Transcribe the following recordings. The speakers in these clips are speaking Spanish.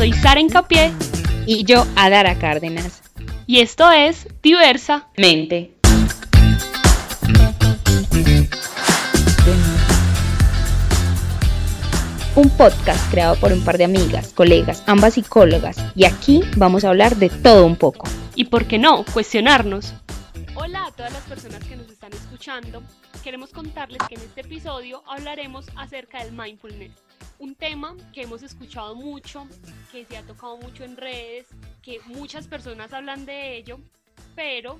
soy Sara Encapié y yo Adara Cárdenas. Y esto es Diversa Mente. Un podcast creado por un par de amigas, colegas, ambas psicólogas, y aquí vamos a hablar de todo un poco. Y por qué no, cuestionarnos. Hola a todas las personas que nos están escuchando. Queremos contarles que en este episodio hablaremos acerca del mindfulness un tema que hemos escuchado mucho, que se ha tocado mucho en redes, que muchas personas hablan de ello, pero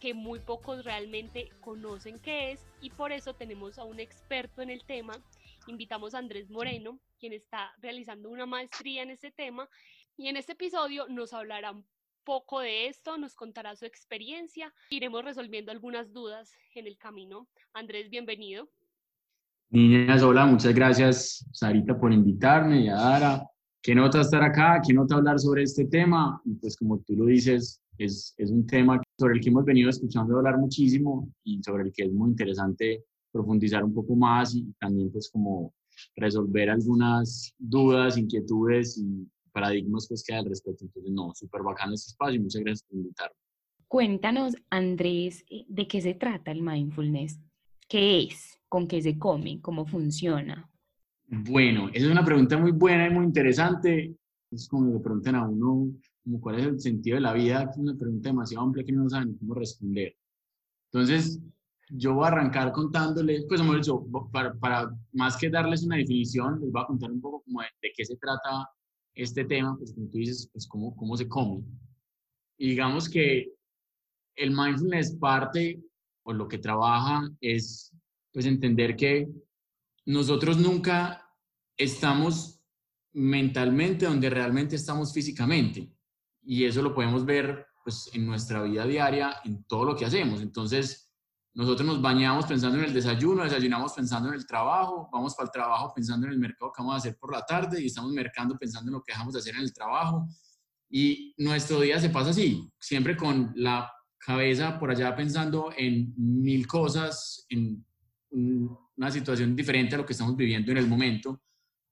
que muy pocos realmente conocen qué es y por eso tenemos a un experto en el tema. Invitamos a Andrés Moreno, quien está realizando una maestría en este tema y en este episodio nos hablará un poco de esto, nos contará su experiencia, iremos resolviendo algunas dudas en el camino. Andrés, bienvenido. Niñas, hola, muchas gracias, Sarita, por invitarme y a Dara. Qué nota estar acá, qué nota hablar sobre este tema. Y pues como tú lo dices, es, es un tema sobre el que hemos venido escuchando hablar muchísimo y sobre el que es muy interesante profundizar un poco más y también pues como resolver algunas dudas, inquietudes y paradigmas pues que hay al respecto. Entonces, no, súper bacano este espacio y muchas gracias por invitarme. Cuéntanos, Andrés, ¿de qué se trata el mindfulness? ¿Qué es? con qué se come, cómo funciona? Bueno, esa es una pregunta muy buena y muy interesante. Es como le preguntan a uno como cuál es el sentido de la vida, es una pregunta demasiado amplia que no saben cómo responder. Entonces, yo voy a arrancar contándoles, pues, para, para, más que darles una definición, les voy a contar un poco como de, qué se trata este tema, pues como tú dices, pues cómo, cómo se come. Y digamos que el mindfulness parte, o lo que trabaja, es pues entender que nosotros nunca estamos mentalmente donde realmente estamos físicamente. Y eso lo podemos ver pues, en nuestra vida diaria, en todo lo que hacemos. Entonces, nosotros nos bañamos pensando en el desayuno, desayunamos pensando en el trabajo, vamos para el trabajo pensando en el mercado que vamos a hacer por la tarde y estamos mercando pensando en lo que dejamos de hacer en el trabajo. Y nuestro día se pasa así, siempre con la cabeza por allá pensando en mil cosas, en una situación diferente a lo que estamos viviendo en el momento.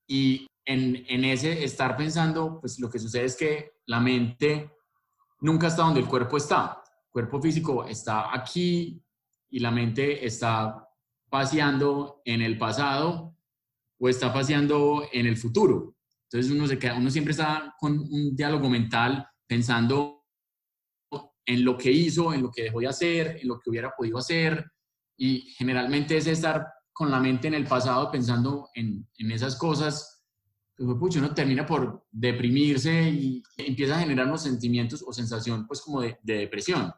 Y en, en, ese estar pensando, pues lo que sucede es que la mente nunca está donde el cuerpo está. El cuerpo físico está aquí y la mente está paseando en el pasado o está paseando en el futuro. Entonces uno, se queda, uno siempre está con un diálogo mental pensando en lo que hizo, en lo que dejó de hacer, en lo que hubiera podido hacer, y generalmente es estar con la mente en el pasado pensando en, esas cosas, pues uno termina por deprimirse y empieza a generar unos sentimientos o sensación pues como de depresión.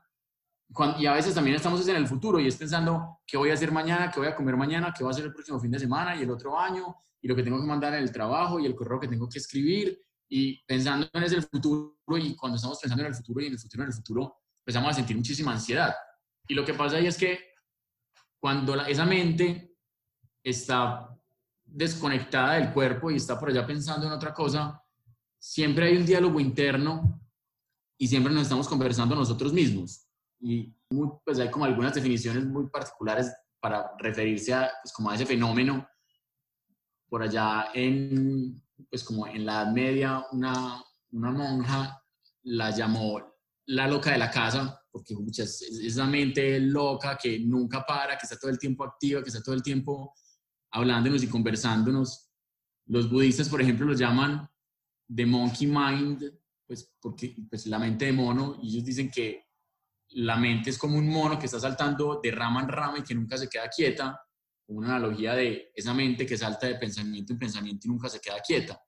Y a veces también estamos en el futuro y es pensando qué voy a hacer mañana, qué voy a comer mañana, qué voy a hacer el próximo fin de semana y el otro año y lo que tengo que mandar en el trabajo y el correo que tengo que escribir y pensando en ese futuro y cuando estamos pensando en el futuro y en el futuro, en el futuro, empezamos a sentir muchísima ansiedad. Y lo que pasa ahí es que cuando esa mente está desconectada del cuerpo y está por allá pensando en otra cosa, siempre hay un diálogo interno y siempre nos estamos conversando nosotros mismos. Y pues hay como algunas definiciones muy particulares para referirse a, pues como a ese fenómeno. Por allá en, pues como en la Edad Media, una, una monja la llamó la loca de la casa, porque muchas, es la mente loca que nunca para, que está todo el tiempo activa, que está todo el tiempo hablándonos y conversándonos. Los budistas, por ejemplo, los llaman the monkey mind, pues porque pues la mente de mono, y ellos dicen que la mente es como un mono que está saltando de rama en rama y que nunca se queda quieta, una analogía de esa mente que salta de pensamiento en pensamiento y nunca se queda quieta.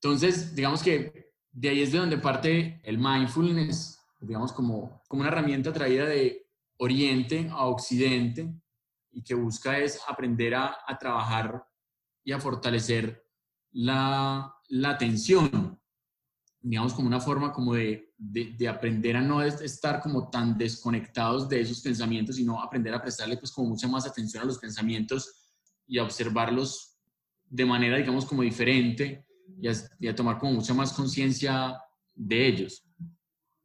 Entonces, digamos que de ahí es de donde parte el mindfulness, digamos, como, como una herramienta traída de Oriente a Occidente y que busca es aprender a, trabajar y a fortalecer la, la, atención, digamos, como una forma como de, de, de, aprender a no estar como tan desconectados de esos pensamientos, sino aprender a prestarle pues como mucha más atención a los pensamientos y a observarlos de manera, digamos, como diferente y a, y a tomar como mucha más conciencia de ellos.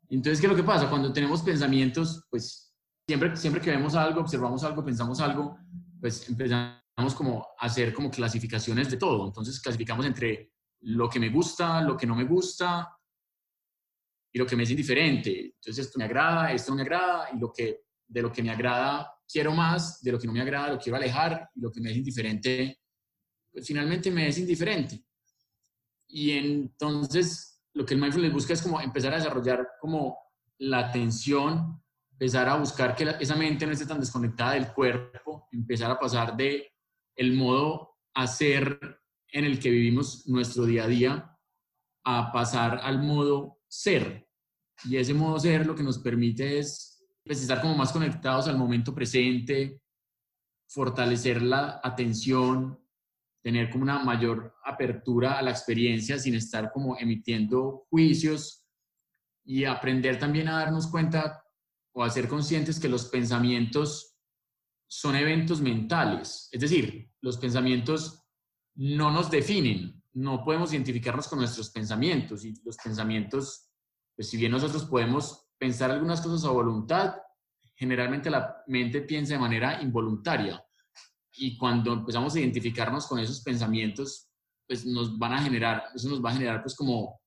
Entonces, ¿qué es lo que pasa? Cuando tenemos pensamientos, pues siempre, siempre que vemos algo, observamos algo, pensamos algo, pues empezamos como a hacer como clasificaciones de todo. Entonces, clasificamos entre lo que me gusta, lo que no me gusta y lo que me es indiferente. Entonces esto me agrada, esto no me agrada y lo que de lo que me agrada quiero más, de lo que no me agrada lo quiero alejar y lo que me es indiferente, pues finalmente me es indiferente. Y entonces lo que el mindfulness busca es como empezar a desarrollar como la atención, empezar a buscar que esa mente no esté tan desconectada del cuerpo, empezar a pasar de el modo hacer en el que vivimos nuestro día a día a pasar al modo ser. Y ese modo ser lo que nos permite es pues, estar como más conectados al momento presente, fortalecer la atención, tener como una mayor apertura a la experiencia sin estar como emitiendo juicios y aprender también a darnos cuenta o a ser conscientes que los pensamientos son eventos mentales. Es decir, los pensamientos no nos definen, no podemos identificarnos con nuestros pensamientos y los pensamientos, pues si bien nosotros podemos pensar algunas cosas a voluntad, generalmente la mente piensa de manera involuntaria y cuando empezamos a identificarnos con esos pensamientos, pues nos van a generar, eso nos va a generar pues como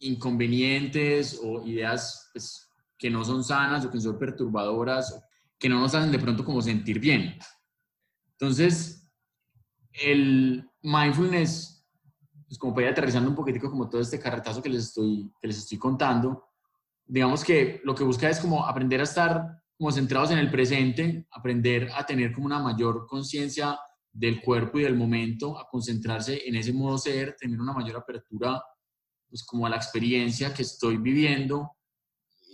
inconvenientes o ideas pues, que no son sanas o que son perturbadoras, que no nos hacen de pronto como sentir bien. Entonces, el mindfulness, pues como para ir aterrizando un poquitico como todo este carretazo que les estoy, que les estoy contando, digamos que lo que busca es como aprender a estar como centrados en el presente, aprender a tener como una mayor conciencia del cuerpo y del momento, a concentrarse en ese modo ser, tener una mayor apertura pues como a la experiencia que estoy viviendo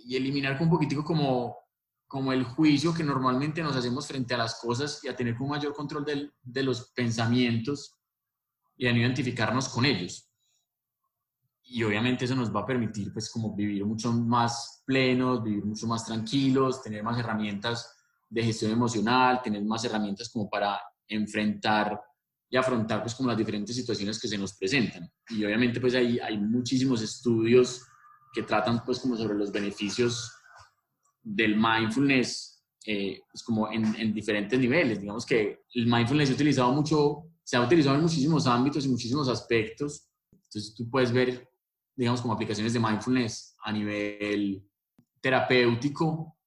y eliminar un poquitico como, como el juicio que normalmente nos hacemos frente a las cosas y a tener un mayor control de los pensamientos y a no identificarnos con ellos y obviamente eso nos va a permitir pues como vivir mucho más plenos, vivir mucho más tranquilos, tener más herramientas de gestión emocional, tener más herramientas como para enfrentar y afrontar pues como las diferentes situaciones que se nos presentan. Y obviamente pues hay, hay muchísimos estudios que tratan pues como sobre los beneficios del mindfulness eh, pues como en, en, diferentes niveles. Digamos que el mindfulness se ha utilizado mucho, se ha utilizado en muchísimos ámbitos y muchísimos aspectos. Entonces tú puedes ver digamos, como aplicaciones de mindfulness a nivel terapéutico,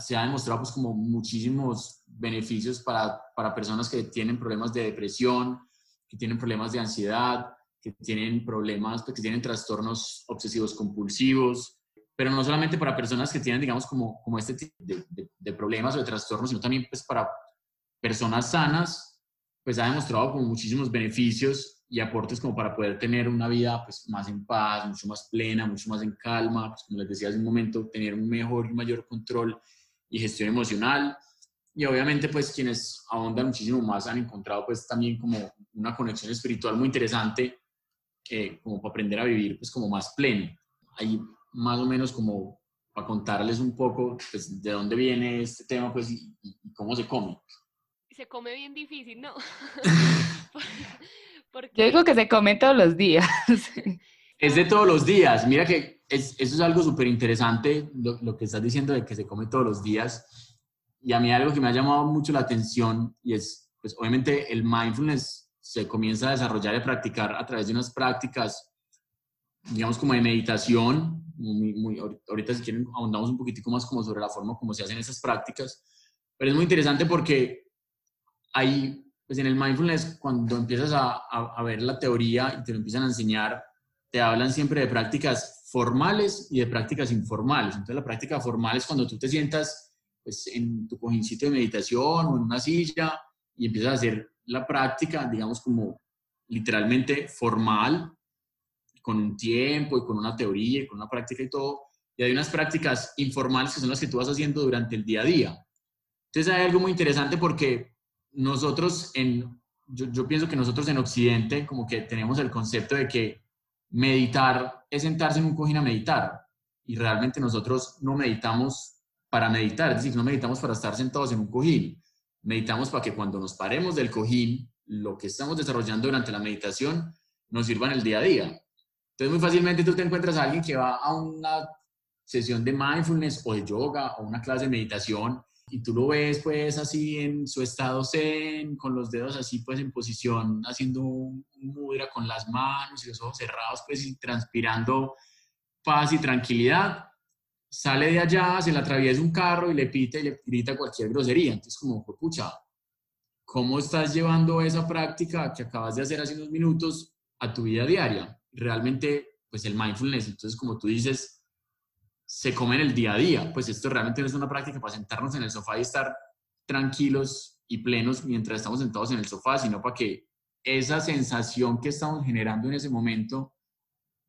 se ha demostrado pues como muchísimos beneficios para, para personas que tienen problemas de depresión, que tienen problemas de ansiedad, que tienen problemas, pues, que tienen trastornos obsesivos compulsivos, pero no solamente para personas que tienen, digamos, como, como este tipo de, de, de problemas o de trastornos, sino también pues para personas sanas, pues ha demostrado como muchísimos beneficios y aportes como para poder tener una vida pues, más en paz, mucho más plena, mucho más en calma, pues, como les decía hace un momento, tener un mejor y mayor control y gestión emocional. Y obviamente pues quienes ahondan muchísimo más han encontrado pues también como una conexión espiritual muy interesante eh, como para aprender a vivir pues como más pleno. Ahí más o menos como para contarles un poco pues, de dónde viene este tema pues y, y cómo se come. Se come bien difícil, ¿no? Yo digo que se come todos los días. Es de todos los días. Mira que es, eso es algo súper interesante, lo, lo, que estás diciendo de que se come todos los días. Y a mí algo que me ha llamado mucho la atención y es, pues obviamente el mindfulness se comienza a desarrollar y a practicar a través de unas prácticas, digamos como de meditación. Muy, muy, ahorita si quieren ahondamos un poquitico más como sobre la forma como se hacen esas prácticas. Pero es muy interesante porque hay pues en el mindfulness, cuando empiezas a, a, ver la teoría y te lo empiezan a enseñar, te hablan siempre de prácticas formales y de prácticas informales. Entonces, la práctica formal es cuando tú te sientas pues, en tu cojincito de meditación o en una silla y empiezas a hacer la práctica, digamos, como literalmente formal, con un tiempo y con una teoría y con una práctica y todo. Y hay unas prácticas informales que son las que tú vas haciendo durante el día a día. Entonces, hay algo muy interesante porque nosotros en, yo, pienso que nosotros en Occidente como que tenemos el concepto de que meditar es sentarse en un cojín a meditar y realmente nosotros no meditamos para meditar, es decir, no meditamos para estar sentados en un cojín, meditamos para que cuando nos paremos del cojín, lo que estamos desarrollando durante la meditación nos sirva en el día a día. Entonces muy fácilmente tú te encuentras a alguien que va a una sesión de mindfulness o de yoga o una clase de meditación y tú lo ves pues así en su estado zen, con los dedos así pues en posición, haciendo un mudra con las manos y los ojos cerrados pues y transpirando paz y tranquilidad, sale de allá, se le atraviesa un carro y le pita y le grita cualquier grosería. Entonces como, pucha, ¿cómo estás llevando esa práctica que acabas de hacer hace unos minutos a tu vida diaria? Realmente, pues el mindfulness, entonces como tú dices, se come en el día a día. Pues esto realmente no es una práctica para sentarnos en el sofá y estar tranquilos y plenos mientras estamos sentados en el sofá, sino para que esa sensación que estamos generando en ese momento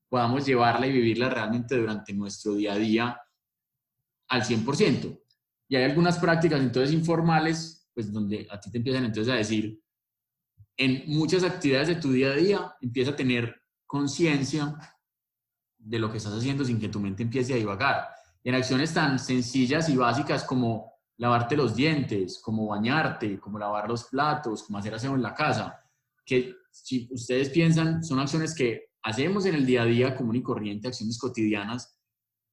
podamos llevarla y vivirla realmente durante nuestro día a día al 100%. Y hay algunas prácticas entonces informales, pues donde a ti te empiezan entonces a decir, en muchas actividades de tu día a día empieza a tener conciencia de lo que estás haciendo sin que tu mente empiece a divagar. en acciones tan sencillas y básicas como lavarte los dientes, como bañarte, como lavar los platos, como hacer aseo en la casa, que si ustedes piensan, son acciones que hacemos en el día a día común y corriente, acciones cotidianas,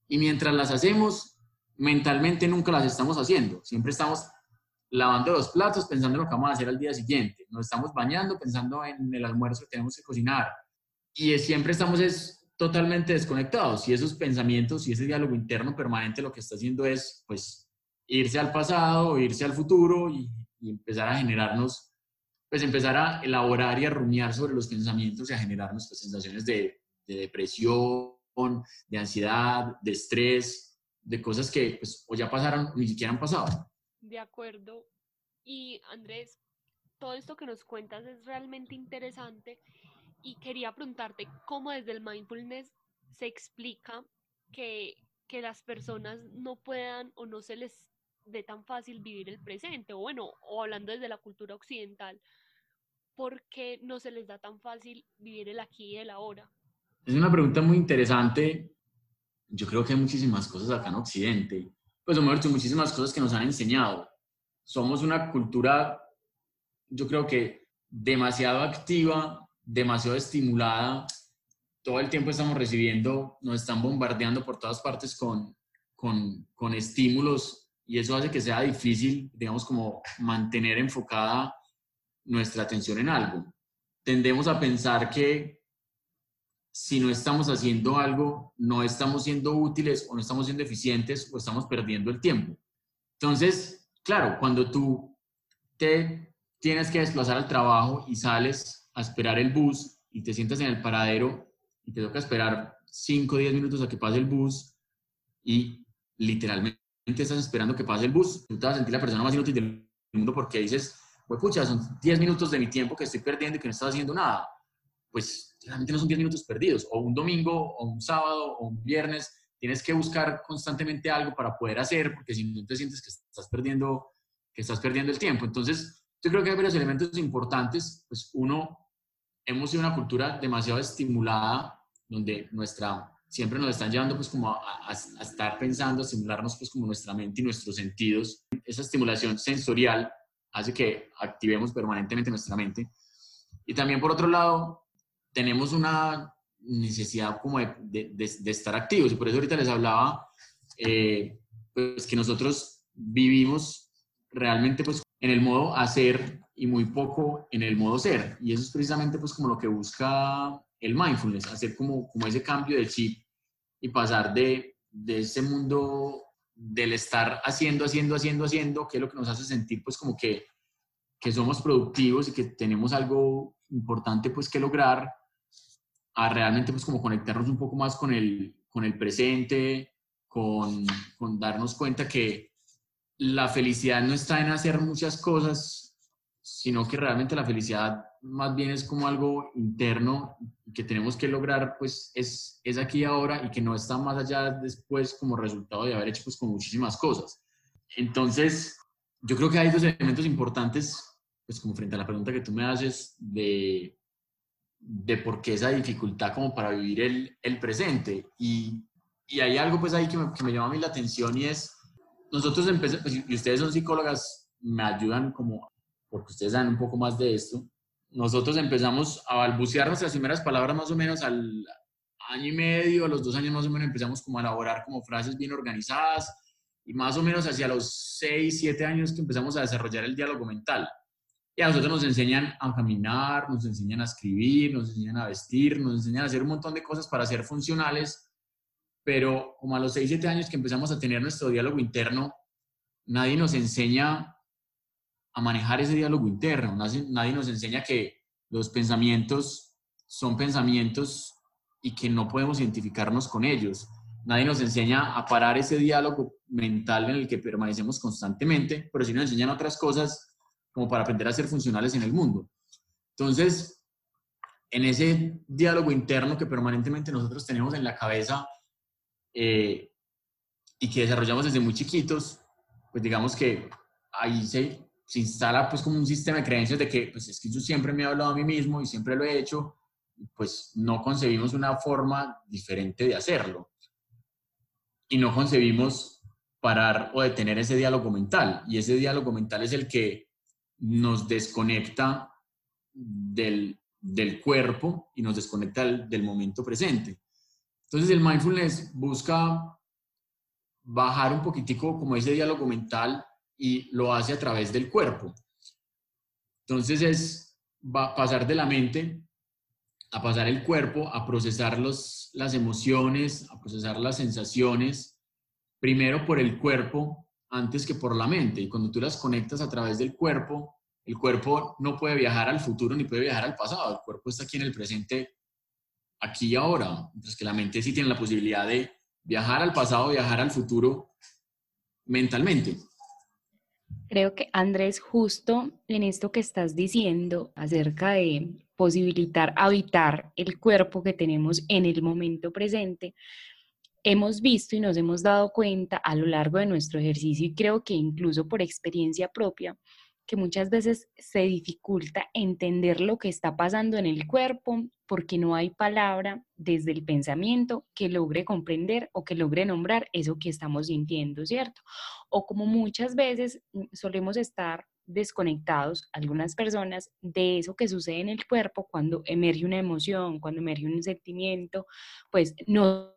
y mientras las hacemos, mentalmente nunca las estamos haciendo. Siempre estamos lavando los platos pensando en lo que vamos a hacer al día siguiente. Nos estamos bañando pensando en el almuerzo que tenemos que cocinar. Y siempre estamos es, totalmente desconectados y esos pensamientos y ese diálogo interno permanente lo que está haciendo es pues irse al pasado, irse al futuro y, empezar a generarnos, pues empezar a elaborar y a rumiar sobre los pensamientos y a generarnos pues, sensaciones de, de depresión, de ansiedad, de estrés, de cosas que pues o ya pasaron ni siquiera han pasado. De acuerdo. Y Andrés, todo esto que nos cuentas es realmente interesante y quería preguntarte cómo desde el mindfulness se explica que, que las personas no puedan o no se les dé tan fácil vivir el presente, o bueno, o hablando desde la cultura occidental, ¿por qué no se les da tan fácil vivir el aquí y el ahora? Es una pregunta muy interesante. Yo creo que hay muchísimas cosas acá en Occidente, pues hemos hecho muchísimas cosas que nos han enseñado. Somos una cultura, yo creo que demasiado activa demasiado estimulada, todo el tiempo estamos recibiendo, nos están bombardeando por todas partes con, con, con estímulos y eso hace que sea difícil, digamos, como mantener enfocada nuestra atención en algo. Tendemos a pensar que si no estamos haciendo algo, no estamos siendo útiles o no estamos siendo eficientes o estamos perdiendo el tiempo. Entonces, claro, cuando tú te tienes que desplazar al trabajo y sales a esperar el bus y te sientas en el paradero y te toca esperar 5 o 10 minutos a que pase el bus y literalmente estás esperando que pase el bus, tú te vas a sentir la persona más inútil del mundo porque dices, pues pucha, son 10 minutos de mi tiempo que estoy perdiendo y que no estás haciendo nada. Pues realmente no son 10 minutos perdidos, o un domingo, o un sábado, o un viernes, tienes que buscar constantemente algo para poder hacer, porque si no te sientes que estás perdiendo, que estás perdiendo el tiempo. Entonces, yo creo que hay varios elementos importantes. Pues uno, hemos sido una cultura demasiado estimulada, donde nuestra, siempre nos están llevando pues como a, estar pensando, a estimularnos pues como nuestra mente y nuestros sentidos. Esa estimulación sensorial hace que activemos permanentemente nuestra mente. Y también por otro lado, tenemos una necesidad como de, de, estar activos. Y por eso ahorita les hablaba, eh, pues que nosotros vivimos realmente pues en el modo hacer y muy poco en el modo ser. Y eso es precisamente pues como lo que busca el mindfulness, hacer como, como ese cambio de chip y pasar de, de ese mundo del estar haciendo, haciendo, haciendo, haciendo, que es lo que nos hace sentir pues como que, que somos productivos y que tenemos algo importante pues que lograr, a realmente pues como conectarnos un poco más con el, con el presente, con, con darnos cuenta que la felicidad no está en hacer muchas cosas, sino que realmente la felicidad más bien es como algo interno que tenemos que lograr, pues es, es aquí ahora y que no está más allá después como resultado de haber hecho pues con muchísimas cosas. Entonces, yo creo que hay dos elementos importantes, pues como frente a la pregunta que tú me haces de, de por qué esa dificultad como para vivir el, el presente. Y, y, hay algo pues ahí que me, que me, llama a mí la atención y es, nosotros empezamos, pues, y ustedes son psicólogas, me ayudan como porque ustedes saben un poco más de esto, nosotros empezamos a balbucear nuestras primeras palabras más o menos al año y medio, a los dos años más o menos empezamos como a elaborar como frases bien organizadas y más o menos hacia los 6, 7 años que empezamos a desarrollar el diálogo mental. Y a nosotros nos enseñan a caminar, nos enseñan a escribir, nos enseñan a vestir, nos enseñan a hacer un montón de cosas para ser funcionales, pero como a los 6, 7 años que empezamos a tener nuestro diálogo interno, nadie nos enseña a manejar ese diálogo interno, nadie nos enseña que los pensamientos son pensamientos y que no podemos identificarnos con ellos. Nadie nos enseña a parar ese diálogo mental en el que permanecemos constantemente, pero sí nos enseñan otras cosas como para aprender a ser funcionales en el mundo. Entonces, en ese diálogo interno que permanentemente nosotros tenemos en la cabeza eh, y que desarrollamos desde muy chiquitos, pues digamos que ahí se, se, instala pues como un sistema de creencias de que pues es que yo siempre me he hablado a mí mismo y siempre lo he hecho, pues no concebimos una forma diferente de hacerlo. Y no concebimos parar o detener ese diálogo mental. Y ese diálogo mental es el que nos desconecta del, cuerpo y nos desconecta del, momento presente. Entonces el mindfulness busca bajar un poquitico como ese diálogo mental y lo hace a través del cuerpo. Entonces es va pasar de la mente a pasar el cuerpo, a procesar los, las emociones, a procesar las sensaciones, primero por el cuerpo antes que por la mente. Y cuando tú las conectas a través del cuerpo, el cuerpo no puede viajar al futuro ni puede viajar al pasado. El cuerpo está aquí en el presente, aquí y ahora. Mientras que la mente sí tiene la posibilidad de viajar al pasado, viajar al futuro mentalmente. Creo que Andrés, justo en esto que estás diciendo acerca de posibilitar habitar el cuerpo que tenemos en el momento presente, hemos visto y nos hemos dado cuenta a lo largo de nuestro ejercicio y creo que incluso por experiencia propia, que muchas veces se dificulta entender lo que está pasando en el cuerpo porque no hay palabra desde el pensamiento que logre comprender o que logre nombrar eso que estamos sintiendo, ¿cierto? O como muchas veces mm, solemos estar desconectados, algunas personas, de eso que sucede en el cuerpo cuando emerge una emoción, cuando emerge un sentimiento, pues no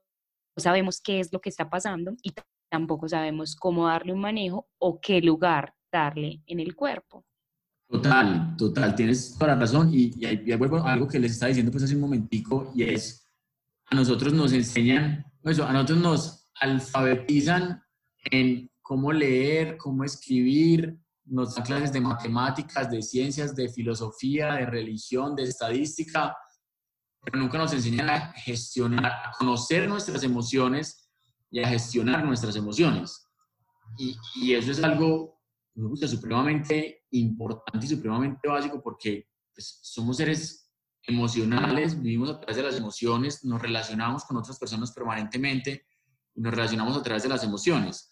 sabemos qué es lo que está pasando y tampoco sabemos cómo darle un manejo o qué lugar darle en el cuerpo. Total, total, tienes toda la razón y, y, vuelvo a algo que les estaba diciendo pues hace un momentico y es, a nosotros nos enseñan, eso, a nosotros nos alfabetizan en cómo leer, cómo escribir, nos dan clases de matemáticas, de ciencias, de filosofía, de religión, de estadística, pero nunca nos enseñan a gestionar, a conocer nuestras emociones y a gestionar nuestras emociones. Y, y eso es algo supremamente importante y supremamente básico porque pues, somos seres emocionales, vivimos a través de las emociones, nos relacionamos con otras personas permanentemente y nos relacionamos a través de las emociones.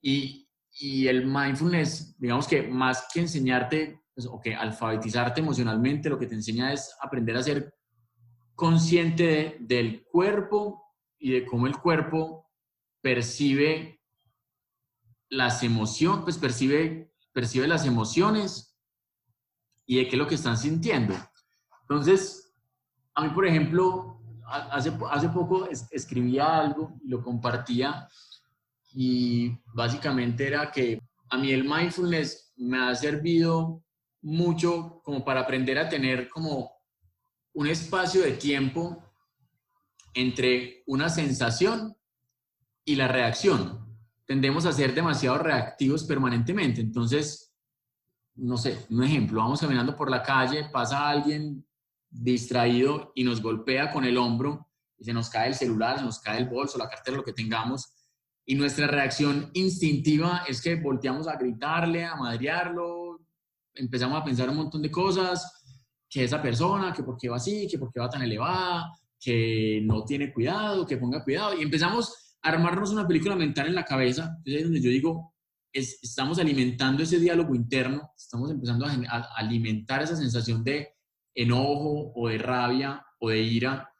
Y, y el mindfulness, digamos que más que enseñarte pues, o que alfabetizarte emocionalmente, lo que te enseña es aprender a ser consciente del cuerpo y de cómo el cuerpo percibe las emociones, pues percibe, percibe las emociones y de qué es lo que están sintiendo. Entonces, a mí, por ejemplo, hace, hace poco escribía algo y lo compartía y básicamente era que a mí el mindfulness me ha servido mucho como para aprender a tener como un espacio de tiempo entre una sensación y la reacción. Tendemos a ser demasiado reactivos permanentemente. Entonces, no sé, un ejemplo, vamos caminando por la calle, pasa alguien distraído y nos golpea con el hombro y se nos cae el celular, se nos cae el bolso, la cartera, lo que tengamos. Y nuestra reacción instintiva es que volteamos a gritarle, a madrearlo, empezamos a pensar un montón de cosas que esa persona, que por qué va así, que por qué va tan elevada, que no tiene cuidado, que ponga cuidado. Y empezamos armarnos una película mental en la cabeza. Entonces es donde yo digo, estamos alimentando ese diálogo interno, estamos empezando a, alimentar esa sensación de enojo o de rabia o de ira.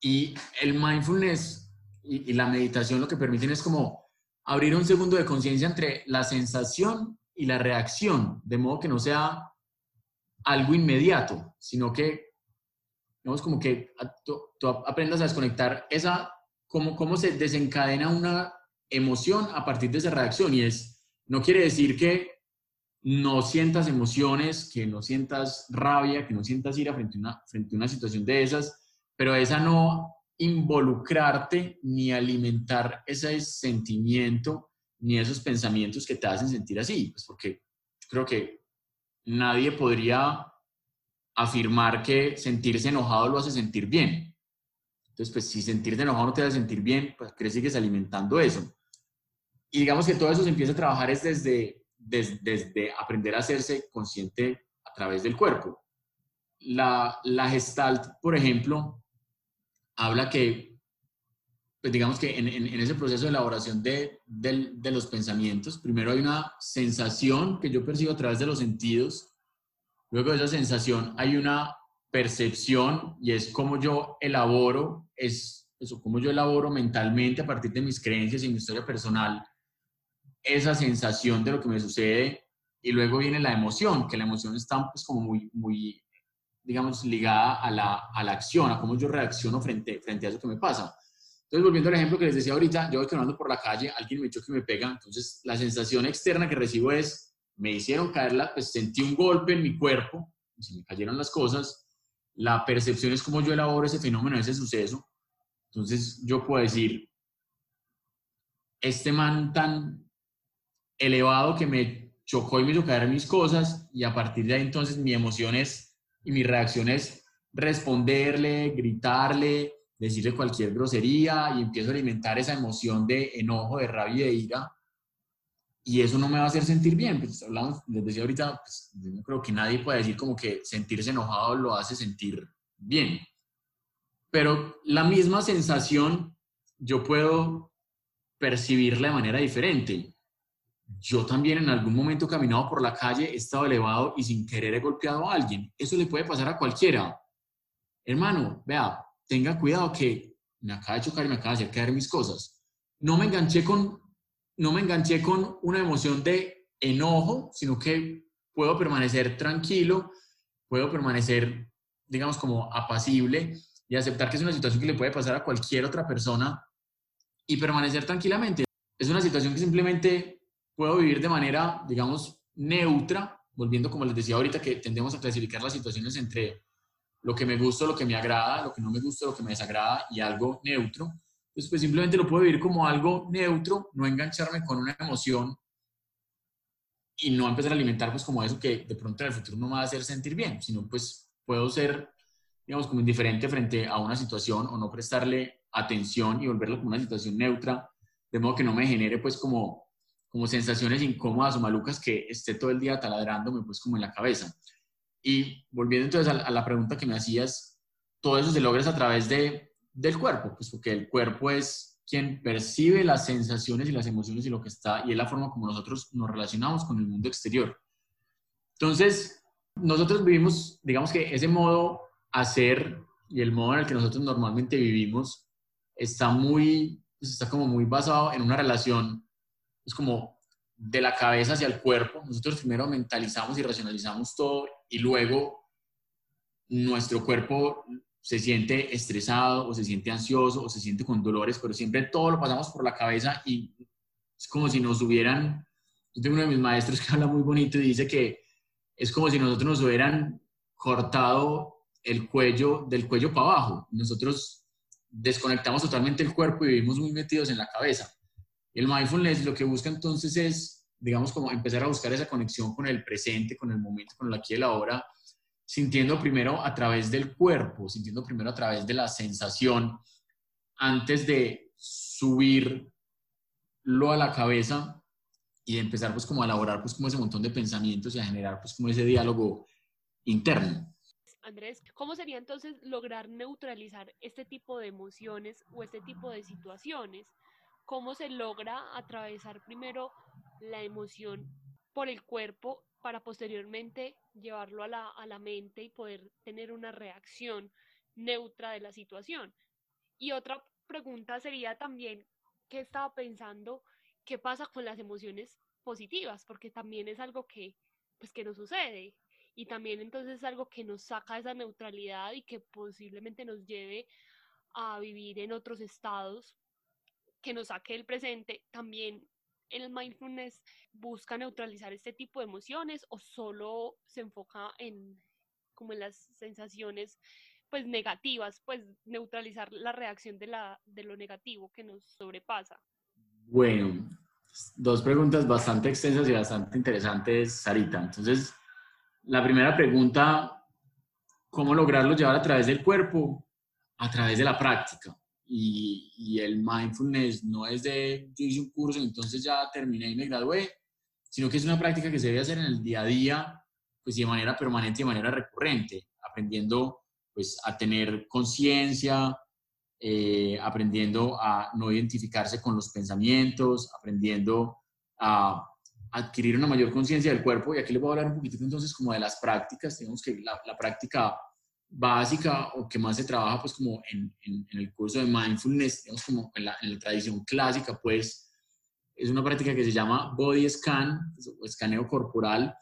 Y el mindfulness y, y la meditación lo que permiten es como abrir un segundo de conciencia entre la sensación y la reacción, de modo que no sea algo inmediato, sino que, digamos, como que tú, aprendas a desconectar esa, cómo, cómo se desencadena una emoción a partir de esa reacción y es, no quiere decir que no sientas emociones, que no sientas rabia, que no sientas ira frente a una, frente a una situación de esas, pero esa no involucrarte ni alimentar ese sentimiento ni esos pensamientos que te hacen sentir así, pues porque creo que nadie podría afirmar que sentirse enojado lo hace sentir bien. Entonces, pues si sentirte enojado no te hace sentir bien, pues que sigues alimentando eso. Y digamos que todo eso se empieza a trabajar es desde, desde, desde aprender a hacerse consciente a través del cuerpo. La, la Gestalt, por ejemplo, habla que, pues digamos que en, en, ese proceso de elaboración de, de, de, los pensamientos, primero hay una sensación que yo percibo a través de los sentidos, luego de esa sensación hay una percepción y es cómo yo elaboro, es eso, cómo yo elaboro mentalmente a partir de mis creencias y mi historia personal esa sensación de lo que me sucede y luego viene la emoción, que la emoción está pues como muy, muy digamos, ligada a la, a la acción, a cómo yo reacciono frente, frente a eso que me pasa. Entonces, volviendo al ejemplo que les decía ahorita, yo voy caminando por la calle, alguien me choca y me pega, entonces la sensación externa que recibo es, me hicieron caerla, pues sentí un golpe en mi cuerpo, se me cayeron las cosas, la percepción es cómo yo elaboro ese fenómeno, ese suceso, entonces yo puedo decir, este man tan elevado que me chocó y me hizo caer mis cosas, y a partir de ahí entonces mi emoción es y mi reacción es responderle, gritarle, decirle cualquier grosería y empiezo a alimentar esa emoción de enojo, de rabia y de ira. Y eso no me va a hacer sentir bien. Pues hablamos, les decía ahorita, pues, yo no creo que nadie pueda decir como que sentirse enojado lo hace sentir bien. Pero la misma sensación yo puedo percibirla de manera diferente yo también en algún momento caminado por la calle, he estado elevado y sin querer he golpeado a alguien. Eso le puede pasar a cualquiera. Hermano, vea, tenga cuidado que me acaba de chocar y me acaba de hacer caer mis cosas. No me enganché con, no me enganché con una emoción de enojo, sino que puedo permanecer tranquilo, puedo permanecer, digamos, como apacible y aceptar que es una situación que le puede pasar a cualquier otra persona y permanecer tranquilamente. Es una situación que simplemente puedo vivir de manera, digamos, neutra, volviendo como les decía ahorita, que tendemos a clasificar las situaciones entre lo que me gusta, lo que me agrada, lo que no me gusta, lo que me desagrada y algo neutro. Entonces, pues simplemente lo puedo vivir como algo neutro, no engancharme con una emoción y no empezar a alimentar pues como eso que de pronto en el futuro no me va a hacer sentir bien, sino pues puedo ser, digamos, como indiferente frente a una situación o no prestarle atención y volverlo como una situación neutra, de modo que no me genere pues como como sensaciones incómodas o malucas que esté todo el día taladrándome pues como en la cabeza. Y volviendo entonces a, la pregunta que me hacías, todo eso se logra a través de, del cuerpo, pues porque el cuerpo es quien percibe las sensaciones y las emociones y lo que está, y es la forma como nosotros nos relacionamos con el mundo exterior. Entonces, nosotros vivimos, digamos que ese modo hacer y el modo en el que nosotros normalmente vivimos está muy, pues está como muy basado en una relación es como de la cabeza hacia el cuerpo. Nosotros primero mentalizamos y racionalizamos todo y luego nuestro cuerpo se siente estresado o se siente ansioso o se siente con dolores, pero siempre todo lo pasamos por la cabeza y es como si nos hubieran, yo tengo uno de mis maestros que habla muy bonito y dice que es como si nosotros nos hubieran cortado el cuello del cuello para abajo. Nosotros desconectamos totalmente el cuerpo y vivimos muy metidos en la cabeza. El mindfulness lo que busca entonces es, digamos, como empezar a buscar esa conexión con el presente, con el momento, con el aquí y la ahora, sintiendo primero a través del cuerpo, sintiendo primero a través de la sensación, antes de subirlo a la cabeza y de empezar pues como a elaborar pues como ese montón de pensamientos y a generar pues como ese diálogo interno. Andrés, ¿cómo sería entonces lograr neutralizar este tipo de emociones o este tipo de situaciones? cómo se logra atravesar primero la emoción por el cuerpo para posteriormente llevarlo a la, a la mente y poder tener una reacción neutra de la situación. Y otra pregunta sería también, ¿qué estaba pensando? ¿Qué pasa con las emociones positivas? Porque también es algo que, pues, que nos sucede. Y también entonces es algo que nos saca esa neutralidad y que posiblemente nos lleve a vivir en otros estados que nos saque del presente, también el mindfulness busca neutralizar este tipo de emociones o solo se enfoca en como en las sensaciones pues negativas, pues neutralizar la reacción de, la, de lo negativo que nos sobrepasa. Bueno, dos preguntas bastante extensas y bastante interesantes, Sarita. Entonces, la primera pregunta, ¿cómo lograrlo llevar a través del cuerpo? A través de la práctica. Y, y, el mindfulness no es de yo hice un curso, entonces ya terminé y me gradué, sino que es una práctica que se debe hacer en el día a día, pues de manera permanente de manera recurrente, aprendiendo pues a tener conciencia, eh, aprendiendo a no identificarse con los pensamientos, aprendiendo a adquirir una mayor conciencia del cuerpo. Y aquí les voy a hablar un poquito entonces como de las prácticas. Tenemos que la, la práctica básica o que más se trabaja pues como en, en, el curso de mindfulness, digamos como en la, tradición clásica, pues es una práctica que se llama body scan, pues, escaneo corporal,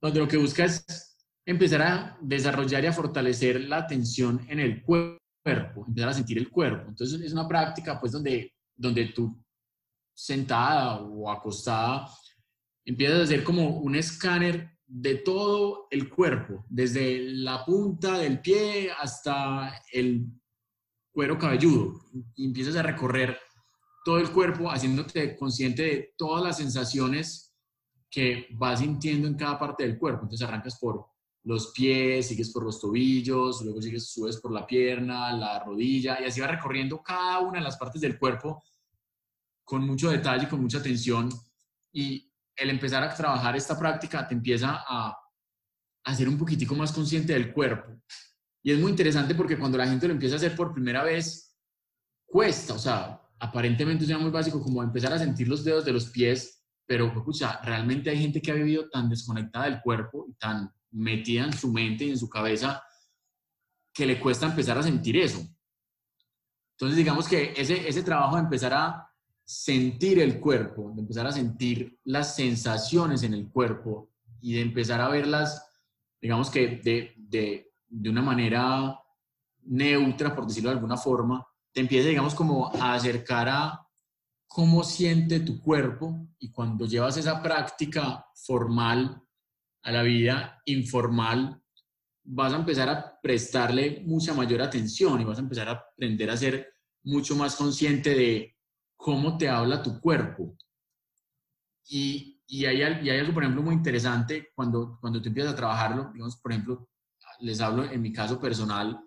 donde lo que busca es empezar a desarrollar y a fortalecer la atención en el cuerpo, empezar a sentir el cuerpo. Entonces es una práctica pues donde, donde tú sentada o acostada empiezas a hacer como un escáner de todo el cuerpo, desde la punta del pie hasta el cuero cabelludo. Empiezas a recorrer todo el cuerpo haciéndote consciente de todas las sensaciones que vas sintiendo en cada parte del cuerpo. Entonces arrancas por los pies, sigues por los tobillos, luego sigues, subes por la pierna, la rodilla, y así va recorriendo cada una de las partes del cuerpo con mucho detalle, con mucha atención. Y el empezar a trabajar esta práctica te empieza a, a ser un poquitico más consciente del cuerpo. Y es muy interesante porque cuando la gente lo empieza a hacer por primera vez, cuesta, o sea, aparentemente es muy básico como empezar a sentir los dedos de los pies, pero escucha, realmente hay gente que ha vivido tan desconectada del cuerpo y tan metida en su mente y en su cabeza que le cuesta empezar a sentir eso. Entonces, digamos que ese, ese trabajo de empezar a sentir el cuerpo, de empezar a sentir las sensaciones en el cuerpo y de empezar a verlas, digamos que de, de, de una manera neutra, por decirlo de alguna forma, te empieza, digamos, como a acercar a cómo siente tu cuerpo y cuando llevas esa práctica formal a la vida informal, vas a empezar a prestarle mucha mayor atención y vas a empezar a aprender a ser mucho más consciente de cómo te habla tu cuerpo. Y, y, hay, y hay algo, por ejemplo, muy interesante cuando, cuando tú empiezas a trabajarlo. Digamos, por ejemplo, les hablo en mi caso personal,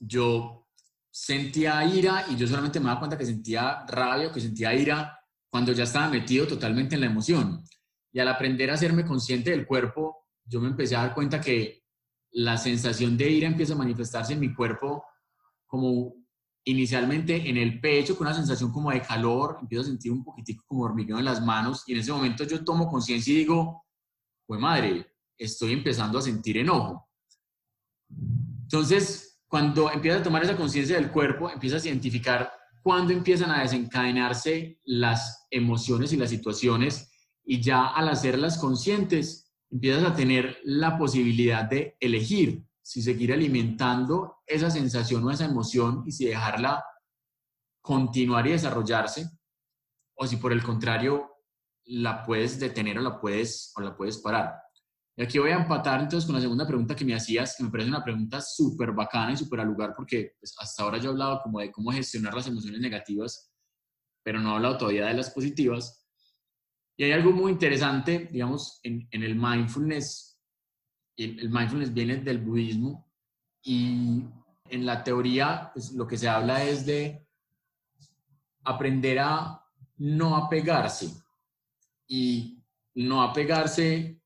yo sentía ira y yo solamente me daba cuenta que sentía rabia o que sentía ira cuando ya estaba metido totalmente en la emoción. Y al aprender a hacerme consciente del cuerpo, yo me empecé a dar cuenta que la sensación de ira empieza a manifestarse en mi cuerpo como inicialmente en el pecho, con una sensación como de calor, empiezo a sentir un poquitico como hormigueo en las manos y en ese momento yo tomo conciencia y digo, pues madre, estoy empezando a sentir enojo. Entonces, cuando empiezas a tomar esa conciencia del cuerpo, empiezas a identificar cuándo empiezan a desencadenarse las emociones y las situaciones y ya al hacerlas conscientes, empiezas a tener la posibilidad de elegir si seguir alimentando esa sensación o esa emoción y si dejarla continuar y desarrollarse, o si por el contrario la puedes detener o la puedes, o la puedes parar. Y aquí voy a empatar entonces con la segunda pregunta que me hacías, que me parece una pregunta súper bacana y súper al lugar, porque pues, hasta ahora yo he hablado como de cómo gestionar las emociones negativas, pero no he hablado todavía de las positivas. Y hay algo muy interesante, digamos, en, en el mindfulness. El, el, mindfulness viene del budismo y en la teoría, pues lo que se habla es de aprender a no apegarse y no apegarse,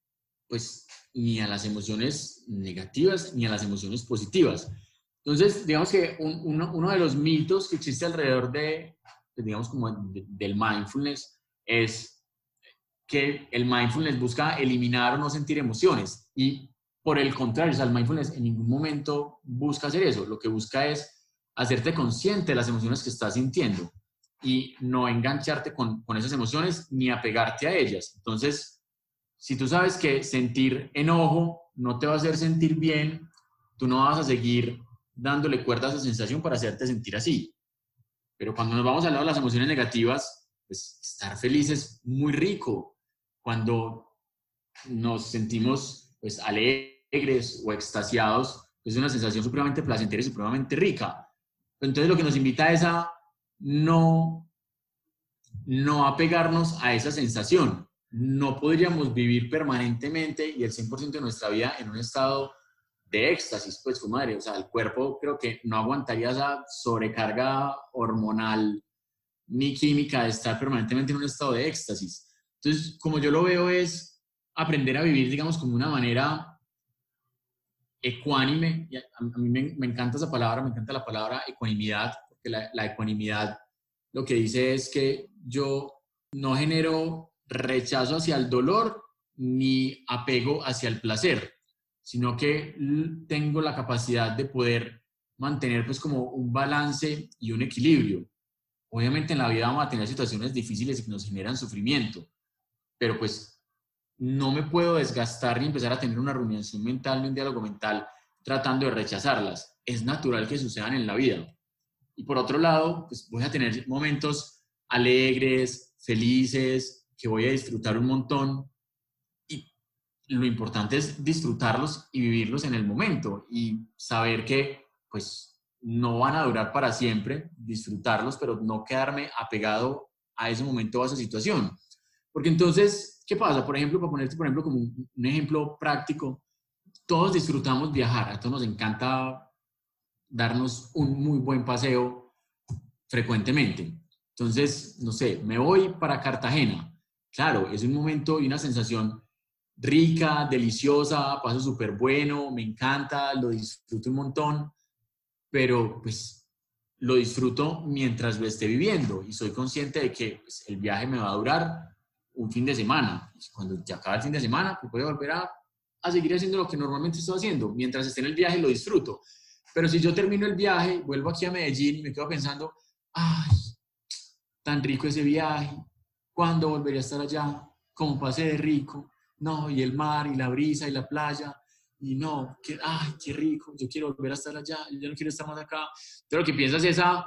pues, ni a las emociones negativas ni a las emociones positivas. Entonces, digamos que un, uno, uno, de los mitos que existe alrededor de, pues, digamos, como de, del mindfulness es que el mindfulness busca eliminar o no sentir emociones. Y por el contrario, o sea, el mindfulness en ningún momento busca hacer eso. Lo que busca es hacerte consciente de las emociones que estás sintiendo y no engancharte con, con esas emociones ni apegarte a ellas. Entonces, si tú sabes que sentir enojo no te va a hacer sentir bien, tú no vas a seguir dándole cuerda a esa sensación para hacerte sentir así. Pero cuando nos vamos al lado de las emociones negativas, pues estar feliz es muy rico. Cuando nos sentimos pues alegres o extasiados, es una sensación supremamente placentera y supremamente rica. Entonces lo que nos invita es a no, no apegarnos a esa sensación. No podríamos vivir permanentemente y el 100% de nuestra vida en un estado de éxtasis, pues su madre, o sea, el cuerpo creo que no aguantaría esa sobrecarga hormonal ni química de estar permanentemente en un estado de éxtasis. Entonces, como yo lo veo es aprender a vivir, digamos, como una manera ecuánime, a, mí me, encanta esa palabra, me encanta la palabra ecuanimidad, porque la, la ecuanimidad lo que dice es que yo no genero rechazo hacia el dolor ni apego hacia el placer sino que tengo la capacidad de poder mantener pues como un balance y un equilibrio. Obviamente en la vida vamos a tener situaciones difíciles que nos generan sufrimiento, pero pues no me puedo desgastar ni empezar a tener una rumiación mental ni un diálogo mental tratando de rechazarlas. Es natural que sucedan en la vida. Y por otro lado, pues voy a tener momentos alegres, felices, que voy a disfrutar un montón, lo importante es disfrutarlos y vivirlos en el momento y saber que pues no van a durar para siempre, disfrutarlos, pero no quedarme apegado a ese momento o a esa situación. Porque entonces, ¿qué pasa? Por ejemplo, para ponerte, por ejemplo, como un, ejemplo práctico, todos disfrutamos viajar, a todos nos encanta darnos un muy buen paseo frecuentemente. Entonces, no sé, me voy para Cartagena. Claro, es un momento y una sensación rica, deliciosa, paso súper bueno, me encanta, lo disfruto un montón, pero pues lo disfruto mientras lo esté viviendo y soy consciente de que pues, el viaje me va a durar un fin de semana. Cuando ya acaba el fin de semana, pues voy a volver a, a seguir haciendo lo que normalmente estoy haciendo. Mientras esté en el viaje, lo disfruto. Pero si yo termino el viaje, vuelvo aquí a Medellín y me quedo pensando, ay, tan rico ese viaje, ¿cuándo volvería a estar allá? ¿Cómo pasé de rico? no, y el mar, y la brisa, y la playa, y no, que, ay, qué rico, yo quiero volver a estar allá, yo no quiero estar más acá. Entonces lo que piensas es a